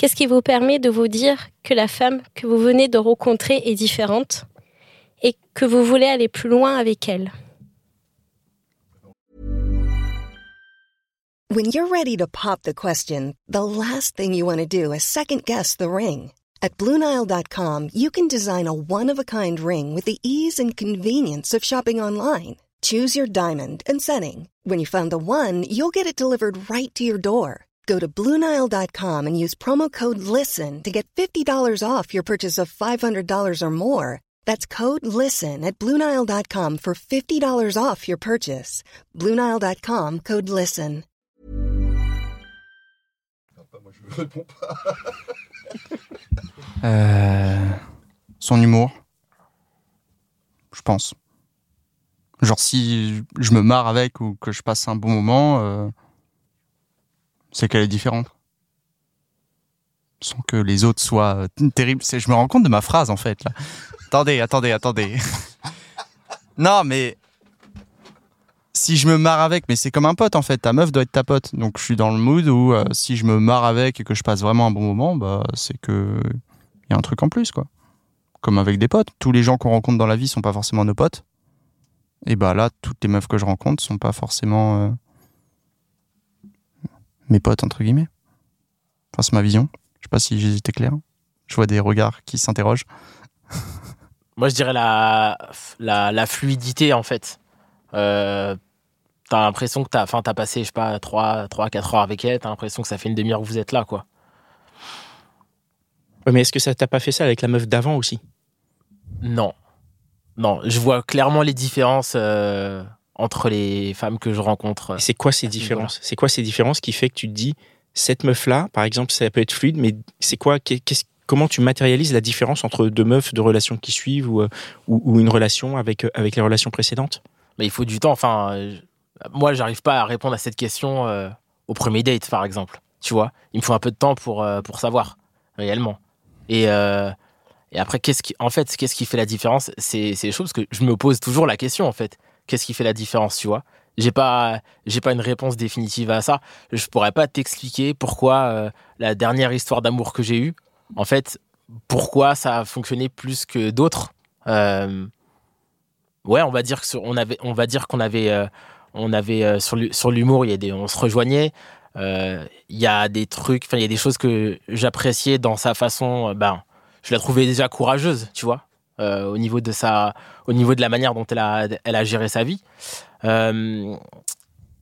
Qu'est-ce qui vous permet de vous dire que la femme que vous venez de rencontrer est différente et que vous voulez aller plus loin avec elle? When you're ready to pop the question, the last thing you want to do is second guess the ring. At Bluenile.com, you can design a one-of-a-kind ring with the ease and convenience of shopping online. Choose your diamond and setting. When you find the one, you'll get it delivered right to your door. Go to Bluenile.com and use promo code LISTEN to get $50 off your purchase of $500 or more. That's code LISTEN at Bluenile.com for $50 off your purchase. Bluenile.com code LISTEN. Moi, je réponds pas. Euh, son humour. Je pense. Genre, si je me marre avec ou que je passe un bon moment, euh, c'est qu'elle est différente. Sans que les autres soient euh, terribles. Je me rends compte de ma phrase, en fait. Attendez, attendez, attendez. non, mais. Si je me marre avec, mais c'est comme un pote en fait, ta meuf doit être ta pote. Donc je suis dans le mood où euh, si je me marre avec et que je passe vraiment un bon moment, bah c'est que il y a un truc en plus quoi. Comme avec des potes, tous les gens qu'on rencontre dans la vie sont pas forcément nos potes. Et bah là, toutes les meufs que je rencontre sont pas forcément euh, mes potes entre guillemets. Enfin, c'est ma vision. Je sais pas si j'ai été clair. Je vois des regards qui s'interrogent. Moi, je dirais la, la, la fluidité, en fait. Euh, t'as l'impression que t'as, enfin, t'as passé, je sais pas, 3, 3, 4 heures avec elle, t'as l'impression que ça fait une demi-heure que vous êtes là, quoi. Ouais, mais est-ce que ça t'a pas fait ça avec la meuf d'avant aussi? Non. Non, je vois clairement les différences euh, entre les femmes que je rencontre. C'est quoi ces différences? C'est quoi ces différences qui fait que tu te dis cette meuf là, par exemple, ça peut être fluide, mais c'est quoi qu'est-ce- Comment tu matérialises la différence entre deux meufs, deux relations qui suivent ou, euh, ou, ou une relation avec, euh, avec les relations précédentes? Mais il faut du temps. Enfin, euh, moi, j'arrive pas à répondre à cette question euh, au premier date, par exemple. Tu vois, il me faut un peu de temps pour, euh, pour savoir réellement. Et, et après, qu'est-ce qui, en fait, qu'est-ce qui fait la différence? C'est c'est les choses que je me pose toujours la question, en fait. Qu'est-ce qui fait la différence, tu vois? J'ai pas, j'ai pas une réponse définitive à ça. Je pourrais pas t'expliquer pourquoi euh, la dernière histoire d'amour que j'ai eue, en fait, pourquoi ça a fonctionné plus que d'autres. Euh, ouais, on va dire que on avait, on va dire qu'on avait, euh, on avait sur sur l'humour, il y a des, on se rejoignait. Il y a des trucs, enfin il y a des choses que j'appréciais dans sa façon. Ben, je la trouvais déjà courageuse, tu vois, euh, au niveau de sa, au niveau de la manière dont elle a, elle a géré sa vie. Euh,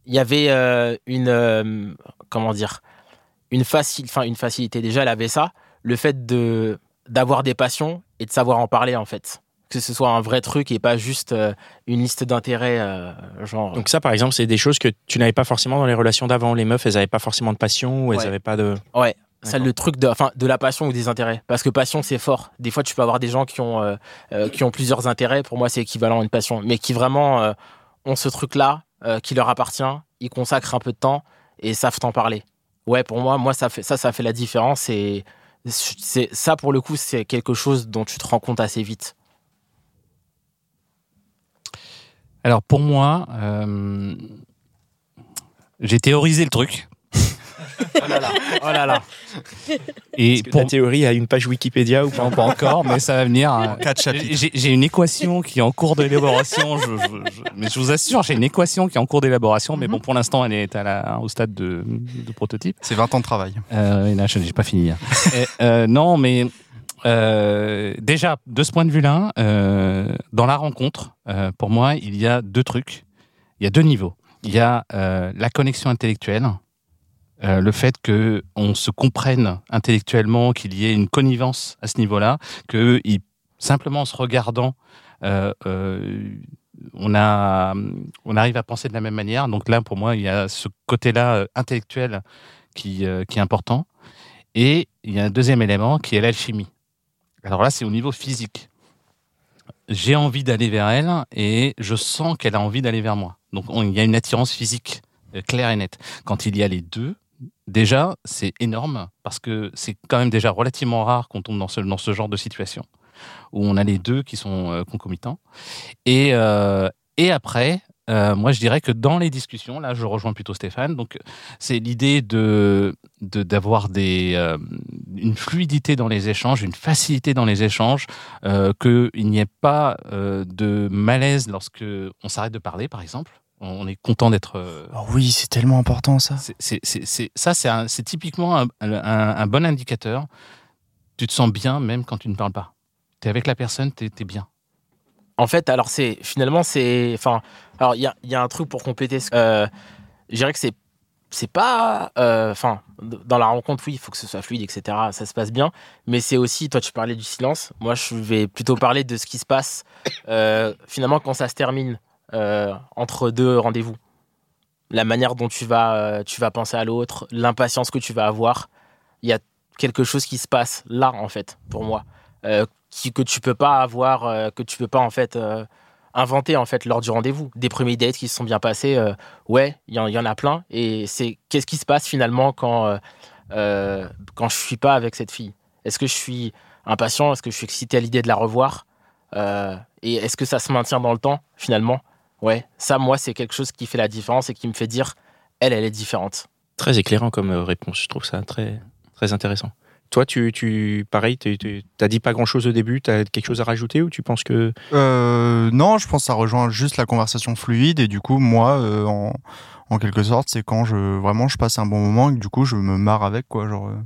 Il y avait euh, une, comment dire, une facile, enfin une facilité. Déjà, elle avait ça, le fait de d'avoir des passions et de savoir en parler en fait que ce soit un vrai truc et pas juste euh, une liste d'intérêts euh, genre Donc ça, par exemple, c'est des choses que tu n'avais pas forcément dans les relations d'avant. Les meufs, elles n'avaient pas forcément de passion ou elles Ouais. n'avaient pas de... ouais D'accord. le truc de enfin de la passion ou des intérêts. Parce que passion c'est fort. Des fois tu peux avoir des gens qui ont euh, euh, qui ont plusieurs intérêts. Pour moi c'est équivalent à une passion. Mais qui vraiment euh, ont ce truc là qui leur appartient. Ils consacrent un peu de temps et savent en parler. Ouais pour moi moi ça fait ça ça fait la différence. Et c'est ça pour le coup c'est quelque chose dont tu te rends compte assez vite. Alors pour moi, j'ai théorisé le truc. Oh là là oh là là Et pour ta théorie a une page Wikipédia ou pas encore, mais ça va venir. euh, Quatre chapitres. J'ai une équation qui est en cours d'élaboration. je- je- je- mais je vous assure, j'ai une équation qui est en cours d'élaboration. Mais bon, pour l'instant, elle est à la, au stade de, de prototype. C'est 20 ans de travail. Euh, et là, je n'ai pas fini. hein. Et, euh, non, mais euh, déjà, de ce point de vue-là, euh, dans la rencontre, euh, pour moi, il y a deux trucs. Il y a deux niveaux. Il y a euh, la connexion intellectuelle, euh, le fait que on se comprenne intellectuellement, qu'il y ait une connivence à ce niveau-là, que simplement en se regardant, euh, euh, on a, on arrive à penser de la même manière. Donc là, pour moi, il y a ce côté-là intellectuel qui, qui est important. Et il y a un deuxième élément qui est l'alchimie. Alors là, c'est au niveau physique. J'ai envie d'aller vers elle et je sens qu'elle a envie d'aller vers moi. Donc on- il y a une attirance physique claire et nette. Quand il y a les deux, déjà, c'est énorme parce que c'est quand même déjà relativement rare qu'on tombe dans ce, genre de situation où on a les deux qui sont euh, concomitants. Et, euh, après, euh, moi, je dirais que dans les discussions, là, je rejoins plutôt Stéphane. Donc, c'est l'idée d'avoir une fluidité dans les échanges, une facilité dans les échanges, qu'il n'y ait pas de malaise lorsque on s'arrête de parler, par exemple. On est content d'être. euh, Oh oui, c'est tellement important ça. c'est- c'est- c'est- c'est- ça, c'est un- c'est typiquement un, un- un bon indicateur. Tu te sens bien même quand tu ne parles pas. Tu es avec la personne, tu es, bien. En fait, alors c'est finalement c'est enfin alors il y a, il y a un truc pour compléter. ce- Euh, je dirais que c'est c'est pas euh, enfin dans la rencontre oui il faut que ce soit fluide etc ça se passe bien mais c'est aussi toi tu parlais du silence moi je vais plutôt parler de ce qui se passe euh, finalement quand ça se termine euh, entre deux rendez-vous. La manière dont tu vas euh, tu vas penser à l'autre l'impatience que tu vas avoir. Il y a quelque chose qui se passe là en fait pour moi euh, que tu peux pas avoir, que tu peux pas en fait inventer en fait lors du rendez-vous. Des premiers dates qui se sont bien passés, ouais, il y, y en a plein. Et c'est qu'est-ce qui se passe finalement quand quand je suis pas avec cette fille? Est-ce que je suis impatient? Est-ce que je suis excité à l'idée de la revoir? Et est-ce que ça se maintient dans le temps finalement? Ouais, ça moi c'est quelque chose qui fait la différence et qui me fait dire elle elle est différente. Très éclairant comme euh, réponse. Je trouve ça très, très intéressant. Toi, tu, tu pareil, tu tu- t'as dit pas grand chose au début. T'as quelque chose à rajouter ou tu penses que Euh, non, je pense que ça rejoint juste la conversation fluide et du coup, moi, euh, en, en quelque sorte, c'est quand je vraiment je passe un bon moment et que du coup je me marre avec quoi, genre. euh.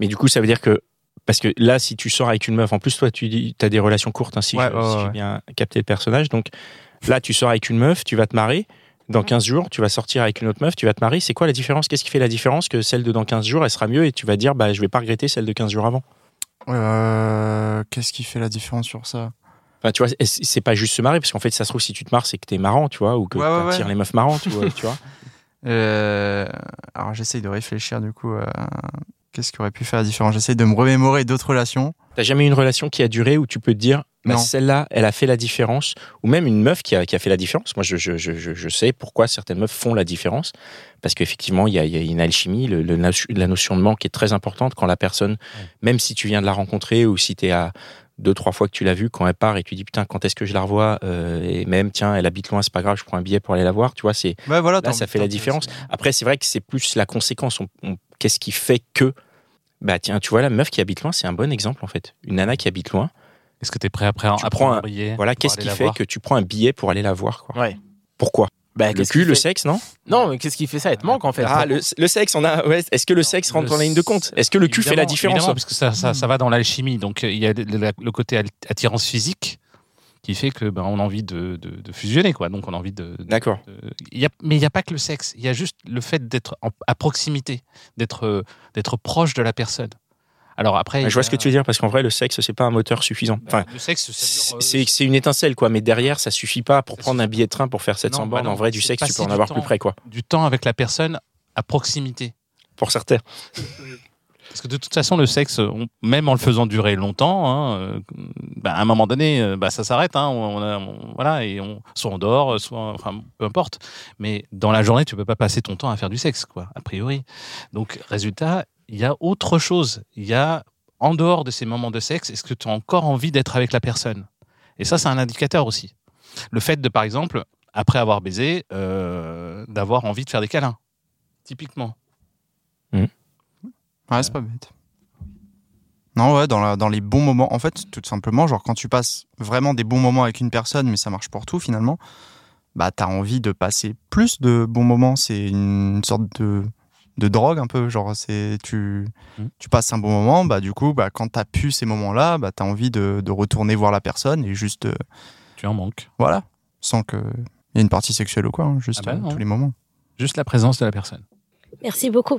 Mais du coup, ça veut dire que parce que là, si tu sors avec une meuf, en plus toi, tu as des relations courtes, ainsi Ouais, si ouais, j'ai ouais. bien capté le personnage. Donc là, tu sors avec une meuf, tu vas te marier. Dans 15 jours, tu vas sortir avec une autre meuf, tu vas te marier. C'est quoi la différence? Qu'est-ce qui fait la différence que celle de dans 15 jours, elle sera mieux et tu vas dire, bah, je vais pas regretter celle de 15 jours avant? Euh, Qu'est-ce qui fait la différence sur ça? Enfin, tu vois, c'est pas juste se marier, parce qu'en fait, ça se trouve, si tu te maries, c'est que t'es marrant, tu vois, ou que Ouais, ouais, t'attires ouais. les meufs marrantes, tu vois. tu vois. Euh, Alors j'essaye de réfléchir du coup. à Qu'est-ce qui aurait pu faire la différence? J'essaye de me remémorer d'autres relations. T'as jamais eu une relation qui a duré où tu peux te dire, bah, celle-là, elle a fait la différence, ou même une meuf qui a, qui a fait la différence? Moi, je, je, je, je- sais pourquoi certaines meufs font la différence, parce qu'effectivement, il y y a une alchimie, le, la notion de manque est très importante quand la personne, même si tu viens de la rencontrer ou si t'es à deux, trois fois que tu l'as vue, quand elle part et tu dis, putain, quand est-ce que je la revois? Euh, Et même, tiens, elle habite loin, c'est pas grave, je prends un billet pour aller la voir, tu vois, c'est Ouais, voilà. Là, ça fait la différence. Après, c'est vrai que c'est plus la conséquence. On- on- Qu'est-ce qui fait que. Bah, tiens, tu vois, la meuf qui habite loin, c'est un bon exemple, en fait. Une nana qui habite loin. Est-ce que tu es prêt après à, Tu à prends prendre un- un billet Voilà, qu'est-ce qui la fait que tu prends un billet pour aller la voir, quoi? Ouais. Pourquoi? Bah, Le cul, le sexe, non? Non, mais qu'est-ce qui fait ça? Elle te manque en fait. Ah, le, le sexe, on a. Ouais, est-ce que le sexe rentre Le en ligne de compte? Est-ce que le cul fait la différence évidemment, parce que ça, ça, ça va dans l'alchimie. Donc, euh, il y a le, côté attirance physique qui fait que ben, on a envie de, de- de fusionner, quoi. Donc, on a envie de. D'accord. mais il n'y a pas que le sexe. Il y a juste le fait d'être à proximité, d'être euh, d'être proche de la personne. Alors après, Je vois ce que tu veux dire, parce qu'en vrai, le sexe, c'est pas un moteur suffisant. Enfin, le sexe, euh, c'est c'est une étincelle, quoi. Mais derrière, ça suffit pas pour Ça prendre un billet de train pour faire 700 Non, bah bornes. non, en vrai, du sexe, tu peux en avoir temps. plus près, quoi. du temps avec la personne à proximité. Pour certains. Parce que de toute façon, le sexe, même en le faisant durer longtemps, hein, euh, bah, à un moment donné, euh, bah, ça s'arrête. hein, voilà, et on, soit on dort, soit, enfin, peu importe. Mais dans la journée, tu peux pas passer ton temps à faire du sexe, quoi, a priori. Donc, résultat, il y a autre chose. Il y a, en dehors de ces moments de sexe, est-ce que tu as encore envie d'être avec la personne? Et ça, c'est un indicateur aussi. Le fait de, par exemple, après avoir baisé, euh, d'avoir envie de faire des câlins, typiquement. Ouais, c'est pas bête. Non, ouais, dans, la- dans les bons moments. En fait, tout simplement, genre quand tu passes vraiment des bons moments avec une personne, mais ça marche pour tout finalement, bah t'as envie de passer plus de bons moments. C'est une sorte de, de drogue un peu. Genre, c'est tu, Mhm. tu passes un bon moment, bah du coup, bah, quand t'as pu ces moments-là, bah t'as envie de, de retourner voir la personne et juste, euh, Tu en manques. voilà, sans que y ait une partie sexuelle ou quoi, hein, juste Ah bah euh, tous les moments. Juste la présence de la personne. Merci beaucoup.